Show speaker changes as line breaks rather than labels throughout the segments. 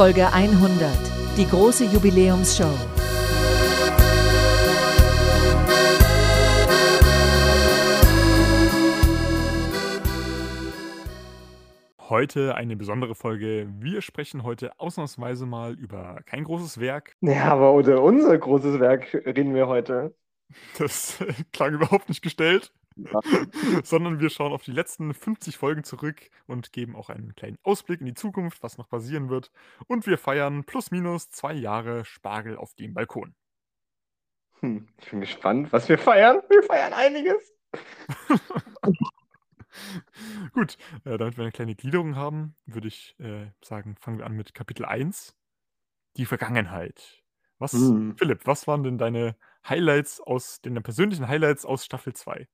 Folge 100, die große Jubiläumsshow.
Heute eine besondere Folge. Wir sprechen heute ausnahmsweise mal über kein großes Werk.
Ja, aber über unser großes Werk reden wir heute.
Das klang überhaupt nicht gestellt. Sondern wir schauen auf die letzten 50 Folgen zurück und geben auch einen kleinen Ausblick in die Zukunft, was noch passieren wird. Und wir feiern plus minus zwei Jahre Spargel auf dem Balkon.
Hm, ich bin gespannt, was wir feiern. Wir feiern einiges.
Gut, äh, damit wir eine kleine Gliederung haben, würde ich äh, sagen, fangen wir an mit Kapitel 1. Die Vergangenheit. Was,
Hm.
Philipp, was waren denn deine Highlights aus, deine persönlichen Highlights aus Staffel 2?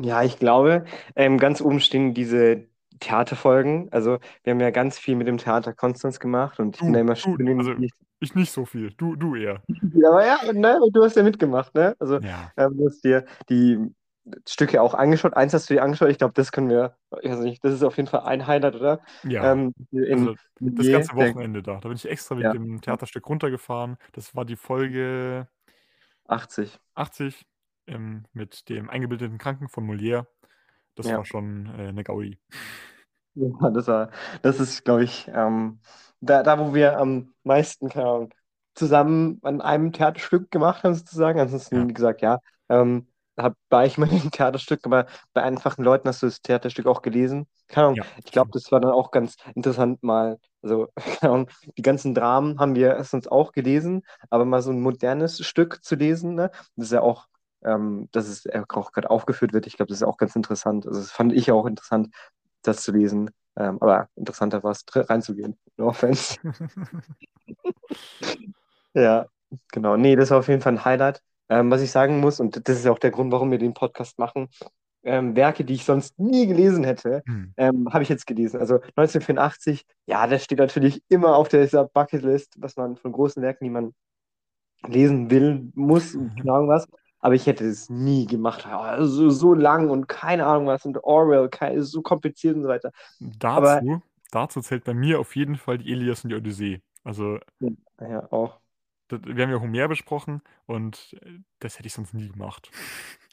Ja, ich glaube, ähm, ganz oben stehen diese Theaterfolgen. Also, wir haben ja ganz viel mit dem Theater Konstanz gemacht und ich bin da immer
du, also
in
ich nicht so viel. Du, du eher.
Aber ja, ne, du hast ja mitgemacht, ne? Also,
Ja.
ähm, du hast dir die Stücke auch angeschaut. Eins hast du dir angeschaut. Ich glaube, das können wir, ich weiß nicht, das ist auf jeden Fall ein Highlight, oder?
Ja,
Ähm, in
also das ganze Wochenende da. Da bin ich extra wegen
ja,
dem Theaterstück runtergefahren. Das war die Folge
80.
80 ähm, mit dem eingebildeten Kranken von Molière. Das
Ja.
war schon äh, eine Gaudi.
Ja, das war, das ist, glaube ich, ähm, da, da, wo wir am meisten, keine Ahnung, zusammen an einem Theaterstück gemacht haben, sozusagen. Ansonsten,
Ja.
wie gesagt, ja, ähm, hab, war ich mal in einem Theaterstück, aber bei einfachen Leuten hast du das Theaterstück auch gelesen. Keine Ahnung,
Ja,
ich glaube,
stimmt.
das war dann auch ganz interessant, mal, also, keine Ahnung, die ganzen Dramen haben wir sonst auch gelesen, aber mal so ein modernes Stück zu lesen, ne, das ist ja auch, ähm, dass es auch gerade aufgeführt wird, ich glaube, das ist auch ganz interessant. Also, das fand ich auch interessant, das zu lesen. Ähm, aber interessanter war es, reinzugehen. No offense. Ja, genau. Nee, das war auf jeden Fall ein Highlight. Ähm, was ich sagen muss, und das ist auch der Grund, warum wir den Podcast machen, ähm, Werke, die ich sonst nie gelesen hätte,
Hm.
ähm, habe ich jetzt gelesen. Also 1984, ja, das steht natürlich immer auf dieser Bucketlist, was man von großen Werken, die man lesen will, muss und keine Ahnung was. Aber ich hätte es nie gemacht. Ja, so, lang und keine Ahnung was und Orwell, kein, so kompliziert und so weiter. Aber
Dazu, dazu zählt bei mir auf jeden Fall die Ilias und die Odyssee. Also,
ja, auch.
das, wir haben ja Homer besprochen und äh, das hätte ich sonst nie gemacht.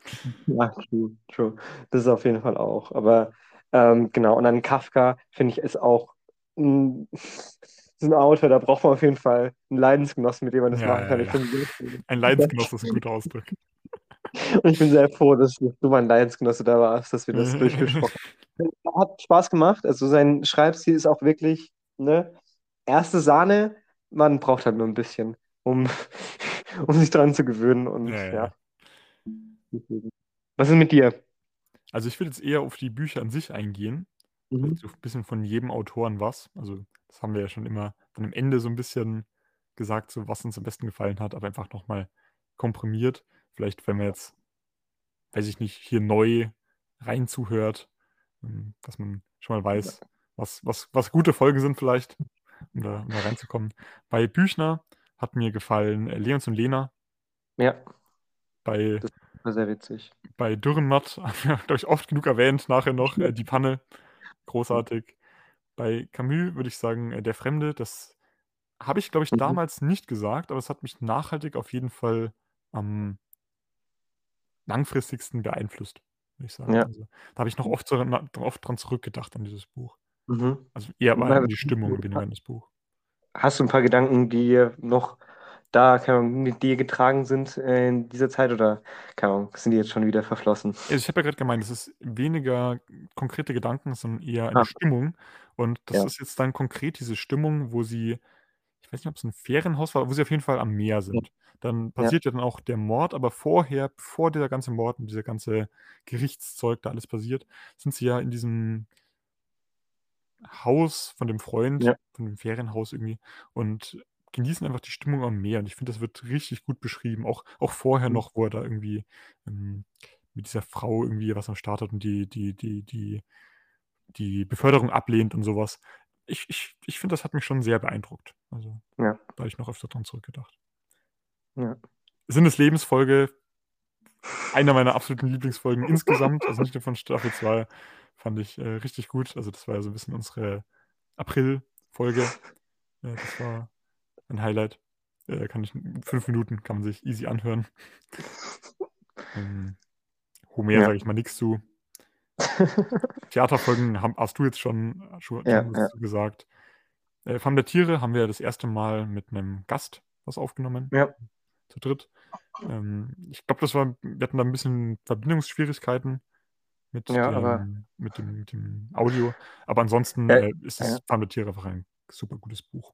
Ja, true, true. Das ist auf jeden Fall auch. Aber ähm, genau, und dann Kafka, finde ich, ist auch ein, so ein Autor, da braucht man auf jeden Fall einen Leidensgenossen, mit dem man das
Ja,
machen
ja,
kann.
Ja.
sehr,
Ein Leidensgenosse ist ein guter Ausdruck.
und ich bin sehr froh, dass du mein Leidensgenosse da warst, dass wir das durchgesprochen haben. Hat Spaß gemacht. Also sein Schreibstil ist auch wirklich, ne, erste Sahne, man braucht halt nur ein bisschen, um, um sich dran zu gewöhnen. Und
Ja, ja,
ja.
ja.
Was ist mit dir?
Also ich will jetzt eher auf die Bücher an sich eingehen.
Mhm.
so ein bisschen von jedem Autoren was. Also das haben wir ja schon immer dann am Ende so ein bisschen gesagt, so was uns am besten gefallen hat, aber einfach nochmal komprimiert. Vielleicht, wenn man jetzt, weiß ich nicht, hier neu rein zuhört, ähm, dass man schon mal weiß, was, was, was gute Folgen sind vielleicht, um da, um da reinzukommen. Bei Büchner hat mir gefallen äh, Leons und Lena.
Ja,
Bei,
das war sehr witzig.
bei Dürrenmatt haben wir, glaube ich, oft genug erwähnt, nachher noch äh, die Panne. Großartig. Bei Camus würde ich sagen, äh, Der Fremde, das habe ich, glaube ich,
Mhm.
damals nicht gesagt, aber es hat mich nachhaltig auf jeden Fall am langfristigsten beeinflusst, würde ich sagen.
Ja.
Also, da habe ich noch oft, so, oft dran zurückgedacht an dieses Buch.
Mhm.
Also eher an die Stimmung, weniger an das Buch.
Hast du ein paar Gedanken, die noch da keine Ahnung, mit dir getragen sind in dieser Zeit oder keine Ahnung, sind die jetzt schon wieder verflossen?
Also ich habe ja gerade gemeint, es ist weniger konkrete Gedanken, sondern eher eine
Ah.
Stimmung. Und das
Ja.
ist jetzt dann konkret diese Stimmung, wo sie, ich weiß nicht, ob es ein Ferienhaus war, wo sie auf jeden Fall am Meer sind. Dann passiert ja dann auch der Mord, aber vorher, bevor dieser ganze Mord und dieser ganze Gerichtszeug da alles passiert, sind sie ja in diesem Haus von dem Freund,
Ja.
von dem Ferienhaus irgendwie und genießen einfach die Stimmung am Meer. Und ich finde, das wird richtig gut beschrieben. Auch, auch vorher
Mhm.
noch, wo er da irgendwie ähm, mit dieser Frau irgendwie was am Start hat und die, die, die, die, die Beförderung ablehnt und sowas. Ich, ich, ich finde, das hat mich schon sehr beeindruckt. Also,
Ja.
da habe ich noch öfter dran zurückgedacht.
Ja.
Sinn des Lebens Folge, einer meiner absoluten Lieblingsfolgen insgesamt, also nicht nur von Staffel 2, fand ich äh, richtig gut. Also, das war ja so ein bisschen unsere April-Folge. Äh, das war ein Highlight. Äh, kann ich fünf Minuten kann man sich easy anhören. ähm, Homer
Ja.
sage ich mal nichts zu. Theaterfolgen haben, hast du jetzt schon, schon,
Ja,
schon
ja.
gesagt. Äh, Farm der Tiere haben wir das erste Mal mit einem Gast was aufgenommen.
Ja.
Zu dritt. Ähm, ich glaube, das war, wir hatten da ein bisschen Verbindungsschwierigkeiten mit,
Ja,
dem,
aber-
mit, dem, mit dem Audio. Aber ansonsten
Ja,
äh, ist das. Farm der Tiere einfach ein super gutes Buch.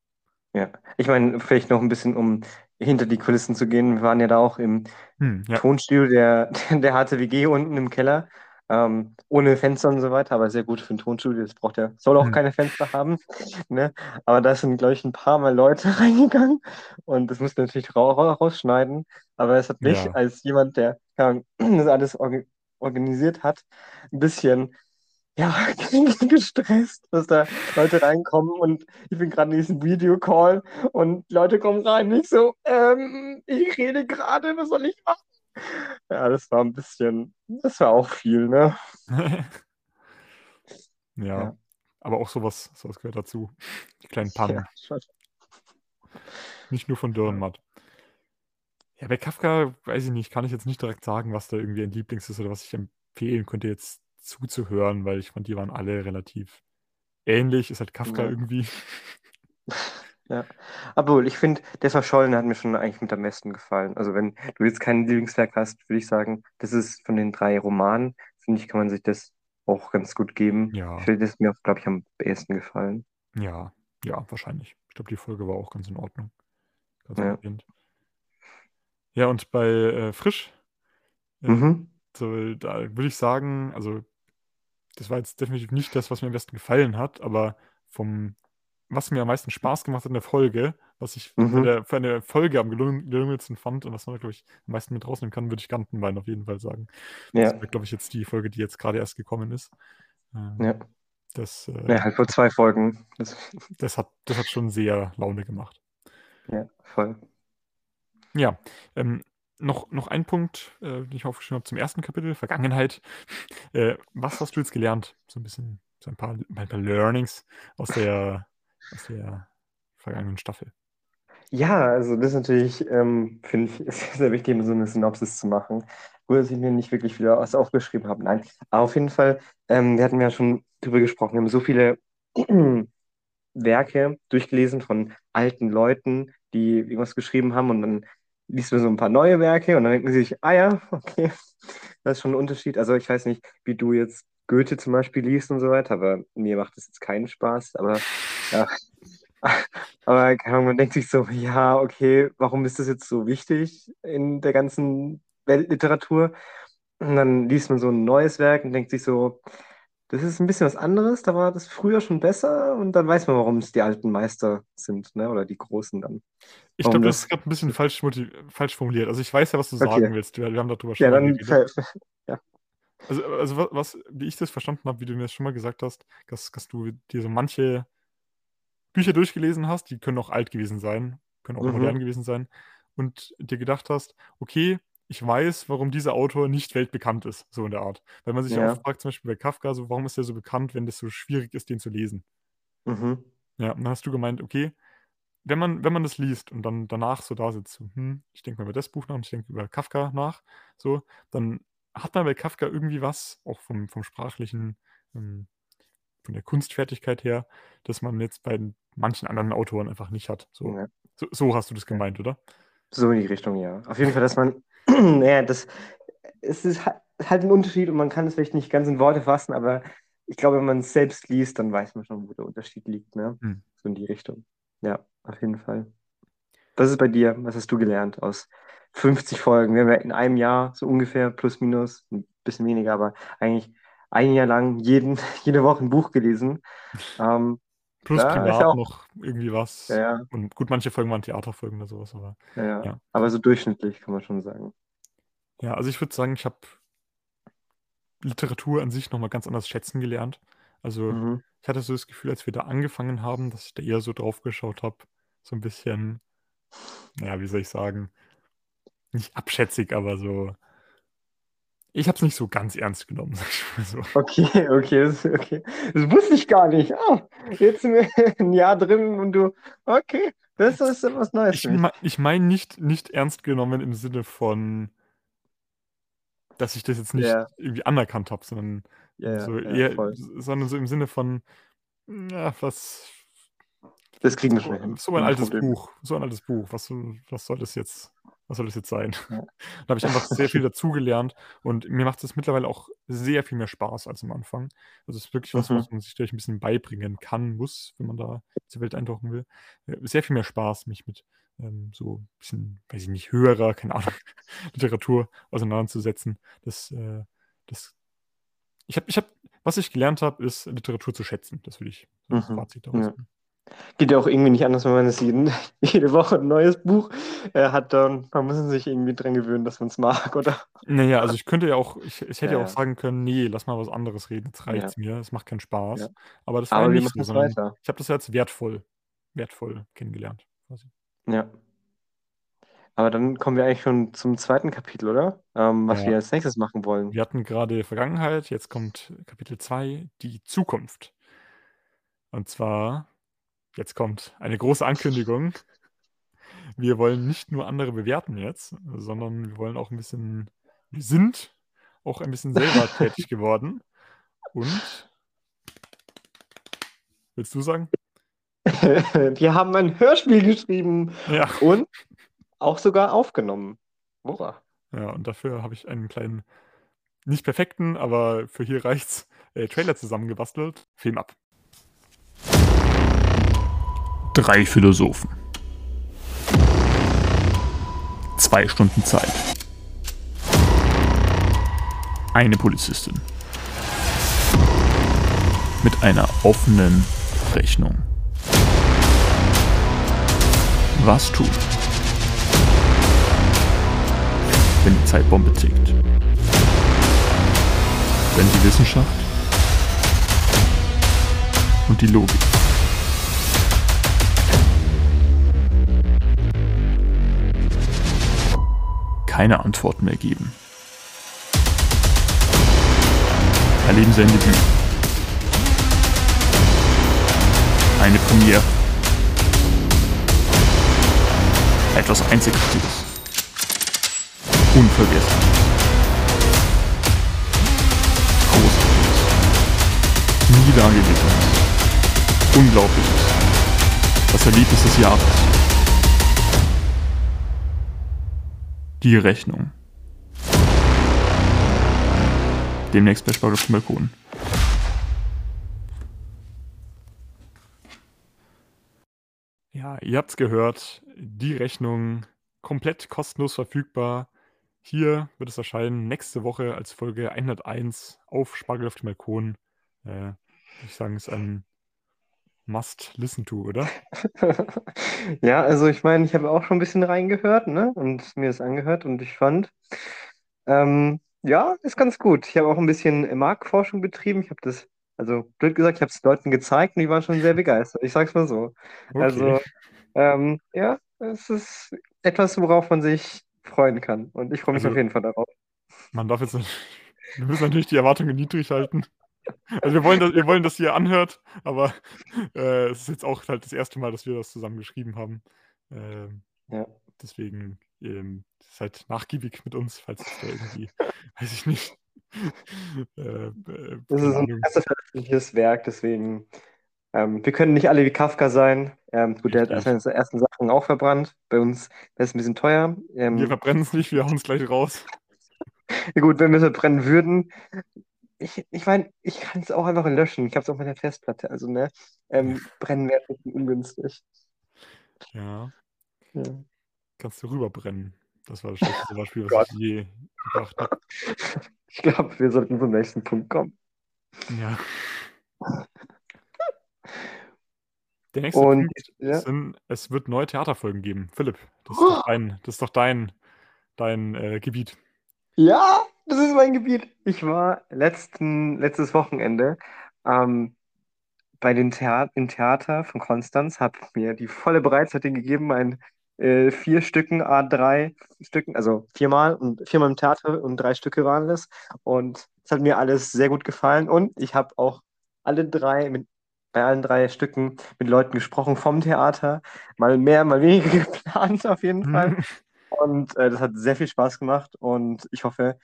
Ja, ich meine, vielleicht noch ein bisschen, um hinter die Kulissen zu gehen. Wir waren ja da auch im
Hm, ja.
Tonstudio der, der HTWG unten im Keller. Ähm, ohne Fenster und so weiter, aber sehr gut für ein Tonstudio. Das braucht ja, soll auch
Hm.
keine Fenster haben. Ne? Aber da sind, glaube ich, ein paar Mal Leute reingegangen und das musste natürlich ra ra rausschneiden. Aber es hat mich
Ja.
als jemand, der das alles orga organisiert hat, ein bisschen ja, gestresst, dass da Leute reinkommen und ich bin gerade in diesem Videocall und Leute kommen rein, nicht so, ähm, ich rede gerade, was soll ich machen? Ja, das war ein bisschen, das war auch viel, ne?
ja.
Ja.
Aber auch sowas, sowas gehört dazu. Die kleinen Pannen.
Ja.
Nicht nur von Dürrenmatt. Ja, bei Kafka, weiß ich nicht, kann ich jetzt nicht direkt sagen, was da irgendwie ein Lieblings ist oder was ich empfehlen könnte, jetzt zuzuhören, weil ich fand, die waren alle relativ ähnlich. Ist halt Kafka
Ja.
irgendwie.
Ja. Obwohl, ich finde, der Verschollene hat mir schon eigentlich mit am besten gefallen. Also, wenn du jetzt kein Lieblingswerk hast, würde ich sagen, das ist von den drei Romanen, finde ich, kann man sich das auch ganz gut geben.
Ja.
Ich finde, das ist mir, glaube ich, am besten gefallen.
Ja, ja, wahrscheinlich. Ich glaube, die Folge war auch ganz in Ordnung. Ganz
Ja.
erwähnt. Ja, und bei äh, Frisch, äh,
Mhm.
so, da würde ich sagen, also das war jetzt definitiv nicht das, was mir am besten gefallen hat, aber vom, was mir am meisten Spaß gemacht hat in der Folge, was ich für,
Mhm.
der, für eine Folge am gelungen- gelungensten fand und was man, glaube ich, am meisten mit rausnehmen kann, würde ich Gantenbein auf jeden Fall sagen. Das
Ja.
wäre, glaube ich, jetzt die Folge, die jetzt gerade erst gekommen ist. Ähm,
Ja.
das, äh,
Ja, halt vor zwei Folgen. Das,
das, hat, das hat schon sehr Laune gemacht.
ja, voll.
Ja, ähm, noch, noch ein Punkt, äh, den ich aufgeschrieben habe zum ersten Kapitel, Vergangenheit. Äh, was hast du jetzt gelernt? So ein bisschen, so ein paar, ein paar Learnings aus der, aus der vergangenen Staffel.
Ja, also das ist natürlich, ähm, finde ich, ist sehr wichtig, so eine Synopsis zu machen. Gut, dass ich mir nicht wirklich wieder was aufgeschrieben habe. Nein, aber auf jeden Fall, ähm, wir hatten ja schon drüber gesprochen, wir haben so viele Werke durchgelesen von alten Leuten, die irgendwas geschrieben haben und dann liest man so ein paar neue Werke und dann denkt man sich, ah ja, okay, das ist schon ein Unterschied. Also ich weiß nicht, wie du jetzt Goethe zum Beispiel liest und so weiter, aber mir macht das jetzt keinen Spaß, aber ja. Aber man denkt sich so, ja, okay, warum ist das jetzt so wichtig in der ganzen Weltliteratur? Und dann liest man so ein neues Werk und denkt sich so, das ist ein bisschen was anderes, da war das früher schon besser und dann weiß man, warum es die alten Meister sind, ne? Oder die Großen dann.
Ich glaube, das ist gerade ein bisschen falsch, falsch formuliert. Also ich weiß ja, was du
Okay.
sagen willst. Wir, wir haben darüber schon
Ja, dann ver-
Also, also was, was, wie ich das verstanden habe, wie du mir das schon mal gesagt hast, dass, dass du dir so manche Bücher durchgelesen hast, die können auch alt gewesen sein, können auch
Mhm.
modern gewesen sein, und dir gedacht hast, okay, ich weiß, warum dieser Autor nicht weltbekannt ist, so in der Art. Weil man sich ja
Ja.
oft fragt, zum Beispiel bei Kafka, so, warum ist er so bekannt, wenn das so schwierig ist, den zu lesen?
mhm.
Ja, und dann hast du gemeint, okay, wenn man, wenn man das liest und dann danach so da sitzt, so, hm, ich denke mal über das Buch nach und ich denke über Kafka nach, so, dann hat man bei Kafka irgendwie was, auch vom, vom sprachlichen, ähm, von der Kunstfertigkeit her, dass man jetzt bei manchen anderen Autoren einfach nicht hat. So,
Ja.
so, so hast du das gemeint, oder?
So in die Richtung, ja. Auf jeden Fall, dass man, naja, das, es ist ha- halt ein Unterschied und man kann es vielleicht nicht ganz in Worte fassen, aber ich glaube, wenn man es selbst liest, dann weiß man schon, wo der Unterschied liegt, ne?
Hm.
So in die Richtung. Ja, auf jeden Fall. Was ist bei dir? Was hast du gelernt aus 50 Folgen? Wir haben ja in einem Jahr so ungefähr plus minus, ein bisschen weniger, aber eigentlich ein Jahr lang jeden, jede Woche ein Buch gelesen. Ähm,
Plus
Ja,
privat
auch-
noch irgendwie was.
ja, ja,
Und gut, manche Folgen waren Theaterfolgen oder sowas, aber.
Ja. Aber so durchschnittlich kann man schon sagen.
Ja, also ich würde sagen, ich habe Literatur an sich nochmal ganz anders schätzen gelernt. Also
Mhm.
ich hatte so das Gefühl, als wir da angefangen haben, dass ich da eher so drauf geschaut habe, so ein bisschen, naja, wie soll ich sagen, nicht abschätzig, aber so, Ich habe es nicht so ganz ernst genommen, sag ich mal so.
Okay, okay, okay. Das wusste ich gar nicht. Ah, jetzt sind wir ein Jahr drin und du, okay, das ist etwas Neues
Ich, ich meine nicht, nicht ernst genommen im Sinne von, dass ich das jetzt nicht
Ja.
irgendwie anerkannt habe, sondern
ja,
so
ja,
eher, sondern so im Sinne von, ja, was,
Das kriegen wir schnell hin.
so ein altes
Problem.
Buch, so ein altes Buch, was, was soll das jetzt, was soll das jetzt sein?
Ja.
Da habe ich einfach sehr viel dazugelernt und mir macht es mittlerweile auch sehr viel mehr Spaß als am Anfang. Also es ist wirklich was,
Mhm.
was man sich gleich ein bisschen beibringen kann, muss, wenn man da diese Welt eintauchen will. Äh, Sehr viel mehr Spaß, mich mit ähm, so ein bisschen, weiß ich nicht, höherer, keine Ahnung, Literatur auseinanderzusetzen. Das, äh, das, ich habe, ich hab, was ich gelernt habe, ist Literatur zu schätzen. Das will ich als
Mhm.
Fazit daraus
Ja. Geht ja auch irgendwie nicht anders, wenn man es jeden, jede Woche ein neues Buch äh, hat. Dann man muss sich irgendwie dran gewöhnen, dass man es mag, oder?
Naja, also ich könnte ja auch, ich, ich hätte ja,
Ja,
auch
ja.
sagen können, nee, lass mal was anderes reden, jetzt
Ja.
reicht's mir, es macht keinen Spaß.
Ja.
Aber das war
Aber
ja nicht so,
es
sondern
weiter.
ich habe das ja als wertvoll, wertvoll kennengelernt. Quasi.
Ja. Aber dann kommen wir eigentlich schon zum zweiten Kapitel, oder? Ähm, was
Ja.
wir als nächstes machen wollen.
Wir hatten gerade Vergangenheit, jetzt kommt Kapitel 2, die Zukunft. Und zwar, jetzt kommt eine große Ankündigung. Wir wollen nicht nur andere bewerten jetzt, sondern wir wollen auch ein bisschen, wir sind auch ein bisschen selber tätig geworden. Und, willst du sagen?
wir haben ein Hörspiel geschrieben
Ja.
und auch sogar aufgenommen. Hurra.
Ja, und dafür habe ich einen kleinen, nicht perfekten, aber für hier reicht's, äh, Trailer zusammengebastelt. Film ab. Drei Philosophen. Zwei Stunden Zeit. Eine Polizistin. Mit einer offenen Rechnung. Was tun? wenn die Zeitbombe tickt. Wenn die Wissenschaft und die Logik keine Antworten mehr geben. Erleben sein Debüt. Eine Premiere. Etwas Einzigartiges. Unvergessen. Großartiges. Nie dagewesenes. Unglaubliches. Das Erlebnis des Jahres. Die Rechnung. Demnächst bei Spargel Balkon. Ja, ihr habt's gehört. Die Rechnung komplett kostenlos verfügbar. Hier wird es erscheinen nächste Woche als Folge 101 auf Spargel auf dem Balkon. Äh, ich sagen, es ist ein Must listen to, oder?
Ja, also ich meine, ich habe auch schon ein bisschen reingehört, ne? Und mir das angehört und ich fand, ähm, ja, ist ganz gut. Ich habe auch ein bisschen Marktforschung betrieben. Ich habe das, also blöd gesagt, ich habe es Leuten gezeigt und die waren schon sehr begeistert. Ich sag's mal so. Also,
Okay.
ähm, ja, es ist etwas, worauf man sich freuen kann. Und ich freue mich
Also-
auf jeden Fall darauf.
Man darf jetzt, wir müssen natürlich die Erwartungen niedrig halten. Also wir wollen, dass, wir wollen, dass ihr anhört, aber äh, es ist jetzt auch halt das erste Mal, dass wir das zusammen geschrieben haben. Ähm,
Ja.
deswegen ähm, seid nachgiebig mit uns, falls es da irgendwie, weiß ich nicht. Äh, äh,
Das ist ein erster veröffentlichtes Werk, deswegen, ähm, wir können nicht alle wie Kafka sein. Ähm, gut, der hat seine ersten Sachen auch verbrannt. Bei uns, das ist ein bisschen teuer. Ähm,
Wir verbrennen es nicht, wir hauen es gleich raus.
Ja gut, wenn wir es verbrennen würden. Ich, ich meine, ich kann es auch einfach löschen. Ich habe es auf meiner Festplatte. Also, ne, ähm, brennen wäre ein bisschen ungünstig.
Ja,
Ja.
kannst du rüberbrennen. Das war das schlechteste Beispiel,
Gott.
was ich je gebracht habe.
Ich glaube, wir sollten zum nächsten Punkt kommen.
Ja. Der nächste
Und
Punkt
ja,
sind, es wird neue Theaterfolgen geben. Philipp, das ist doch dein, das ist doch dein, dein äh, Gebiet.
ja, das ist mein Gebiet. Ich war letzten, letztes Wochenende ähm, bei den Thea im Theater von Konstanz, habe mir die volle Breitseite gegeben, ein äh, vier Stücken, A3 Stücken, also viermal und viermal im Theater und drei Stücke waren das. Und es hat mir alles sehr gut gefallen. Und ich habe auch alle drei mit bei allen drei Stücken mit Leuten gesprochen vom Theater. Mal mehr, mal weniger geplant auf jeden Fall. Und äh, das hat sehr viel Spaß gemacht und ich hoffe,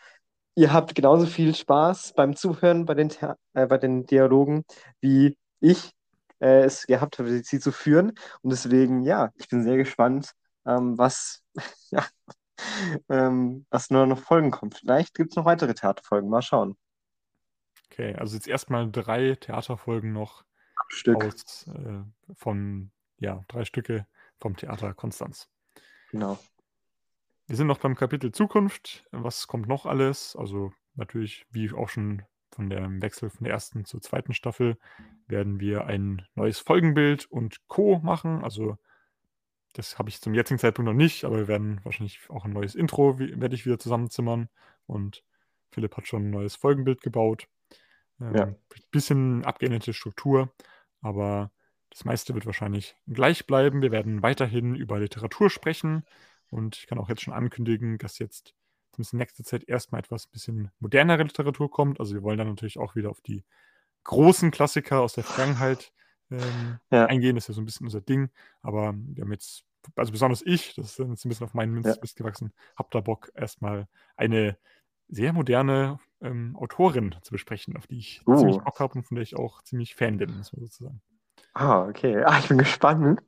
ihr habt genauso viel Spaß beim Zuhören bei den, Thea äh, bei den Dialogen, wie ich äh, es gehabt habe, sie zu führen. Und deswegen, ja, ich bin sehr gespannt, ähm, was, ja, ähm, was nur noch Folgen kommt. Vielleicht gibt es noch weitere Theaterfolgen. Mal schauen.
Okay, also jetzt erstmal drei Theaterfolgen noch
Stück.
aus äh, von, ja, drei Stücke vom Theater Konstanz.
Genau.
Wir sind noch beim Kapitel Zukunft. Was kommt noch alles? Also natürlich, wie auch schon von dem Wechsel von der ersten zur zweiten Staffel, werden wir ein neues Folgenbild und Co. machen. Also das habe ich zum jetzigen Zeitpunkt noch nicht, aber wir werden wahrscheinlich auch ein neues Intro, werde ich wieder zusammenzimmern. Und Philipp hat schon ein neues Folgenbild gebaut. Ähm,
Ja.
Bisschen abgeänderte Struktur, aber das meiste wird wahrscheinlich gleich bleiben. Wir werden weiterhin über Literatur sprechen und ich kann auch jetzt schon ankündigen, dass jetzt zumindest in nächster Zeit erstmal etwas bisschen modernere Literatur kommt. Also wir wollen dann natürlich auch wieder auf die großen Klassiker aus der Vergangenheit ähm,
Ja.
eingehen. Das ist ja so ein bisschen unser Ding. Aber wir haben jetzt, also besonders ich, das ist jetzt ein bisschen auf meinen Münz
Ja.
gewachsen, hab da Bock, erstmal eine sehr moderne ähm, Autorin zu besprechen, auf die ich
Uh.
ziemlich Bock habe und von der ich auch ziemlich Fan bin, muss man sozusagen.
Ah, okay. Ah, ich bin gespannt.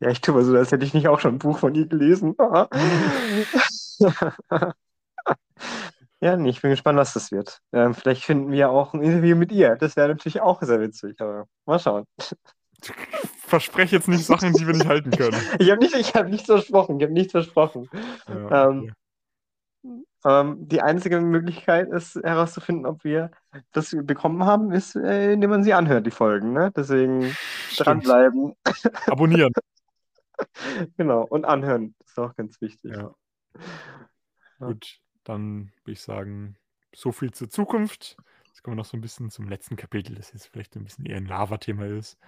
Ja, ich tue mal so, als hätte ich nicht auch schon ein Buch von ihr gelesen. Ah. Ja, nee, ich bin gespannt, was das wird. Ähm, vielleicht finden wir auch ein Interview mit ihr. Das wäre natürlich auch sehr witzig, aber mal schauen.
Verspreche jetzt nicht Sachen, die wir nicht halten können.
Ich habe nicht, ich hab nichts versprochen. Ich habe nichts versprochen.
Ja,
Ähm,
okay.
Ähm, die einzige Möglichkeit ist herauszufinden, ob wir das bekommen haben, ist, äh, indem man sie anhört, die Folgen. Ne? Deswegen
Stimmt.
dranbleiben.
Abonnieren.
Genau. Und anhören. Das ist auch ganz wichtig.
Ja.
Ja.
Gut, dann würde ich sagen, so viel zur Zukunft. Jetzt kommen wir noch so ein bisschen zum letzten Kapitel, das jetzt vielleicht ein bisschen eher ein Lava-Thema ist.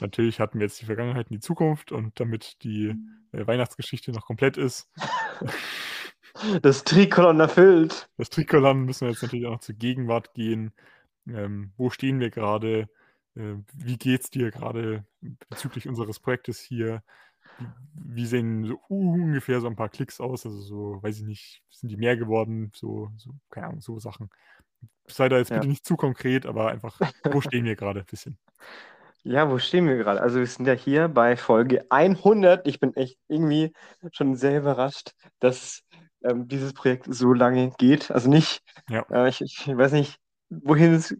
Natürlich hatten wir jetzt die Vergangenheit und die Zukunft und damit die äh, Weihnachtsgeschichte noch komplett ist,
Das Trikolon erfüllt.
das Trikolon müssen wir jetzt natürlich auch noch zur Gegenwart gehen. Ähm, wo stehen wir gerade? Äh, wie geht's dir gerade bezüglich unseres Projektes hier? Wie, wie sehen so ungefähr so ein paar Klicks aus? Also so, weiß ich nicht, sind die mehr geworden? So, so keine Ahnung, so Sachen. Sei da jetzt
Ja.
bitte nicht zu konkret, aber einfach, wo stehen wir gerade ein bisschen?
Ja, wo stehen wir gerade? Also wir sind ja hier bei Folge 100. Ich bin echt irgendwie schon sehr überrascht, dass ähm, dieses Projekt so lange geht. Also nicht,
Ja.
äh, ich, ich weiß nicht, wohin es,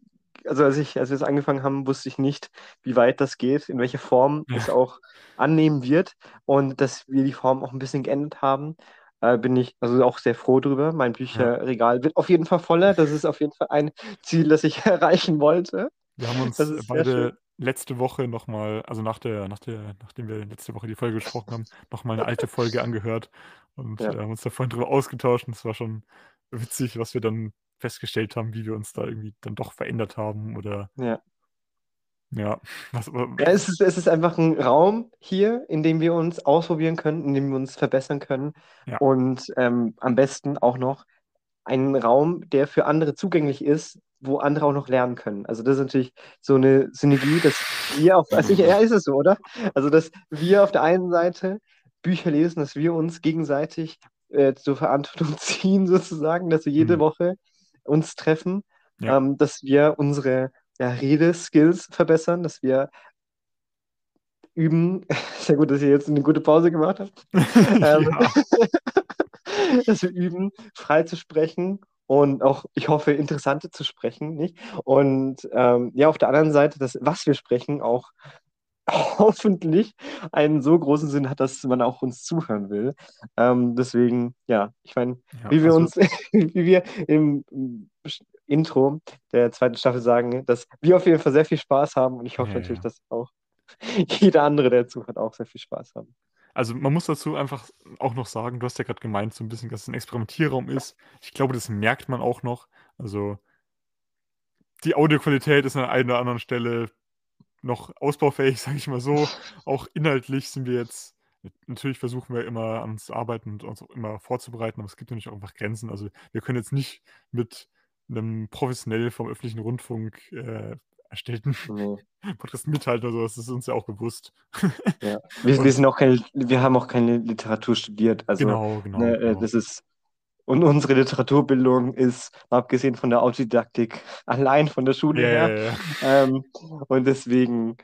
also als ich, als wir es angefangen haben, wusste ich nicht, wie weit das geht, in welcher Form
Ja.
es auch annehmen wird. Und dass wir die Form auch ein bisschen geändert haben, äh, bin ich also auch sehr froh drüber. Mein Bücherregal wird auf jeden Fall voller. Das ist auf jeden Fall ein Ziel, das ich erreichen wollte.
Wir haben uns beide letzte Woche nochmal, also nach der, nach der, nachdem wir letzte Woche die Folge gesprochen haben, nochmal eine alte Folge angehört und
Ja.
äh, haben uns da vorhin drüber ausgetauscht und es war schon witzig, was wir dann festgestellt haben, wie wir uns da irgendwie dann doch verändert haben oder
Ja.
ja, was,
Ja, es ist, es ist einfach ein Raum hier, in dem wir uns ausprobieren können, in dem wir uns verbessern können.
Ja.
Und ähm, am besten auch noch ein Raum, der für andere zugänglich ist, wo andere auch noch lernen können. Also das ist natürlich so eine Synergie, dass wir auf, also ich, ja, ist es so, oder? Also dass wir auf der einen Seite Bücher lesen, dass wir uns gegenseitig äh, zur Verantwortung ziehen, sozusagen, dass wir jede
Mhm.
Woche uns treffen,
Ja.
ähm, dass wir unsere ja, Redeskills verbessern, dass wir üben. Sehr gut, dass ihr jetzt eine gute Pause gemacht habt. Ähm, dass wir üben, frei zu sprechen und auch, ich hoffe, interessante zu sprechen, nicht? Und ähm, ja, auf der anderen Seite, dass was wir sprechen auch hoffentlich einen so großen Sinn hat, dass man auch uns zuhören will. Ähm, deswegen, ja, ich meine,
ja,
wie wir
also,
uns, wie wir im Intro der zweiten Staffel sagen, dass wir auf jeden Fall sehr viel Spaß haben und ich hoffe
Ja,
natürlich,
ja.
dass auch jeder andere, der zuhört, auch sehr viel Spaß haben.
Also man muss dazu einfach auch noch sagen, du hast ja gerade gemeint, so ein bisschen, dass es ein Experimentierraum ist. Ich glaube, das merkt man auch noch. Also die Audioqualität ist an einer oder anderen Stelle noch ausbaufähig, sage ich mal so. Auch inhaltlich sind wir jetzt natürlich versuchen wir immer an uns zu arbeiten und uns immer vorzubereiten, aber es gibt natürlich auch einfach Grenzen. Also wir können jetzt nicht mit einem professionell vom öffentlichen Rundfunk äh, erstellten
Nee.
Podcast mithalten oder sowas. Das ist uns ja auch bewusst.
Ja. Wir, wir
Und
sind auch keine, wir haben auch keine Literatur studiert. Also,
genau, genau,
ne, äh,
genau.
das ist, und unsere Literaturbildung ist, abgesehen von der Autodidaktik, allein von der Schule
ja,
her.
ja, ja.
Ähm, und deswegen,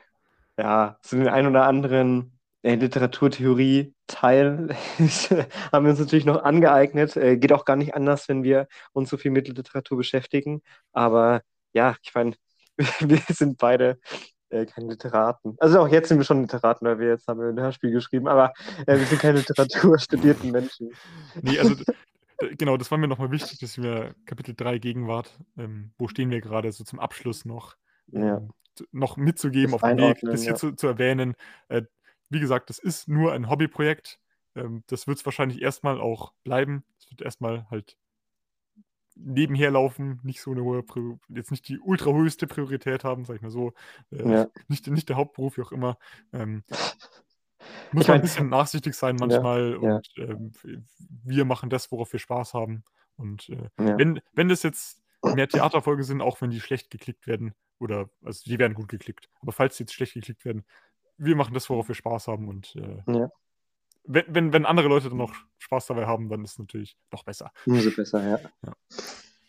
ja, so den einen oder anderen äh, Literaturtheorie-Teil haben wir uns natürlich noch angeeignet. Äh, geht auch gar nicht anders, wenn wir uns so viel mit Literatur beschäftigen. Aber ja, ich meine, wir sind beide äh, keine Literaten. Also auch jetzt sind wir schon Literaten, weil wir jetzt haben wir ein Hörspiel geschrieben, aber äh, wir sind keine Literaturstudierten Menschen.
Nee, also genau, das war mir nochmal wichtig, dass wir Kapitel 3 Gegenwart, ähm, wo stehen wir gerade, so zum Abschluss noch,
Ja,
ähm, noch mitzugeben
das
auf dem Weg, das hier
ja.
zu, zu erwähnen. Äh, wie gesagt, das ist nur ein Hobbyprojekt. Ähm, das wird es wahrscheinlich erstmal auch bleiben. Es wird erstmal halt nebenher laufen, nicht so eine hohe, Pri- jetzt nicht die ultra höchste Priorität haben, sag ich mal so. Äh,
Ja.
nicht, nicht der Hauptberuf, wie auch immer. Ähm, muss
Ich
man ein bisschen nachsichtig sein
ja,
manchmal
ja,
und ähm, wir machen das, worauf wir Spaß haben. Und äh,
ja.
wenn, wenn das jetzt mehr Theaterfolge sind, auch wenn die schlecht geklickt werden, oder also die werden gut geklickt, aber falls die jetzt schlecht geklickt werden, wir machen das, worauf wir Spaß haben und äh,
Ja,
wenn, wenn, wenn andere Leute dann noch Spaß dabei haben, dann ist es natürlich noch besser.
umso besser, ja.
Ja.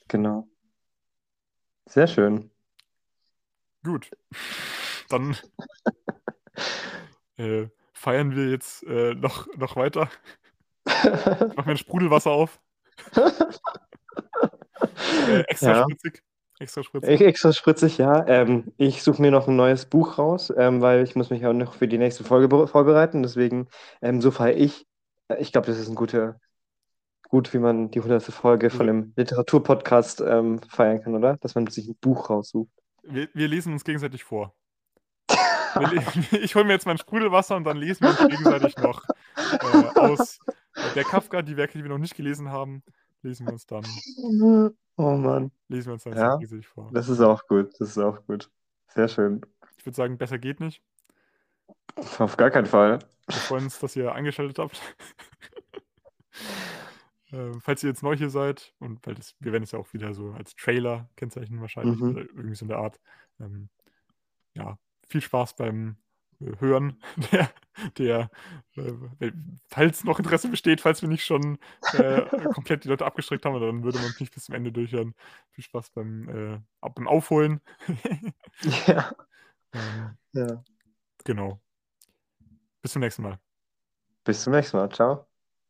Genau. Sehr schön.
Gut. Dann äh, feiern wir jetzt äh, noch, noch weiter. Ich mache mir ein Sprudelwasser auf. Äh, extra
Ja,
spritzig. Extra spritzig.
extra spritzig, ja. Ähm, ich suche mir noch ein neues Buch raus, ähm, weil ich muss mich auch noch für die nächste Folge be- vorbereiten. Deswegen, ähm, so feiere ich. Äh, Ich glaube, das ist ein guter, gut, wie man die hundertste Folge von einem Literaturpodcast ähm, feiern kann, oder? Dass man sich ein Buch raussucht.
wir, wir lesen uns gegenseitig vor. Ich hole mir jetzt mein Sprudelwasser und dann lesen wir uns gegenseitig noch äh, aus der Kafka, die Werke, die wir noch nicht gelesen haben, lesen wir uns dann,
Oh Mann.
lesen wir uns dann
Ja,
gegenseitig vor.
das ist auch gut. Das ist auch gut. Sehr schön.
Ich würde sagen, besser geht nicht.
Auf gar keinen Fall.
Wir freuen uns, dass ihr eingeschaltet habt. Ähm, falls ihr jetzt neu hier seid, und weil das, wir werden es ja auch wieder so als Trailer kennzeichnen wahrscheinlich,
Mhm.
oder irgendwie so in der Art. Ähm, ja, viel Spaß beim Hören der, der äh, falls noch Interesse besteht, falls wir nicht schon äh, komplett die Leute abgestreckt haben, dann würde man nicht bis zum Ende durchhören. Viel Spaß beim, äh, ab- beim Aufholen.
Ja.
ähm,
Ja.
genau. Bis zum nächsten Mal.
Bis zum nächsten Mal. Ciao.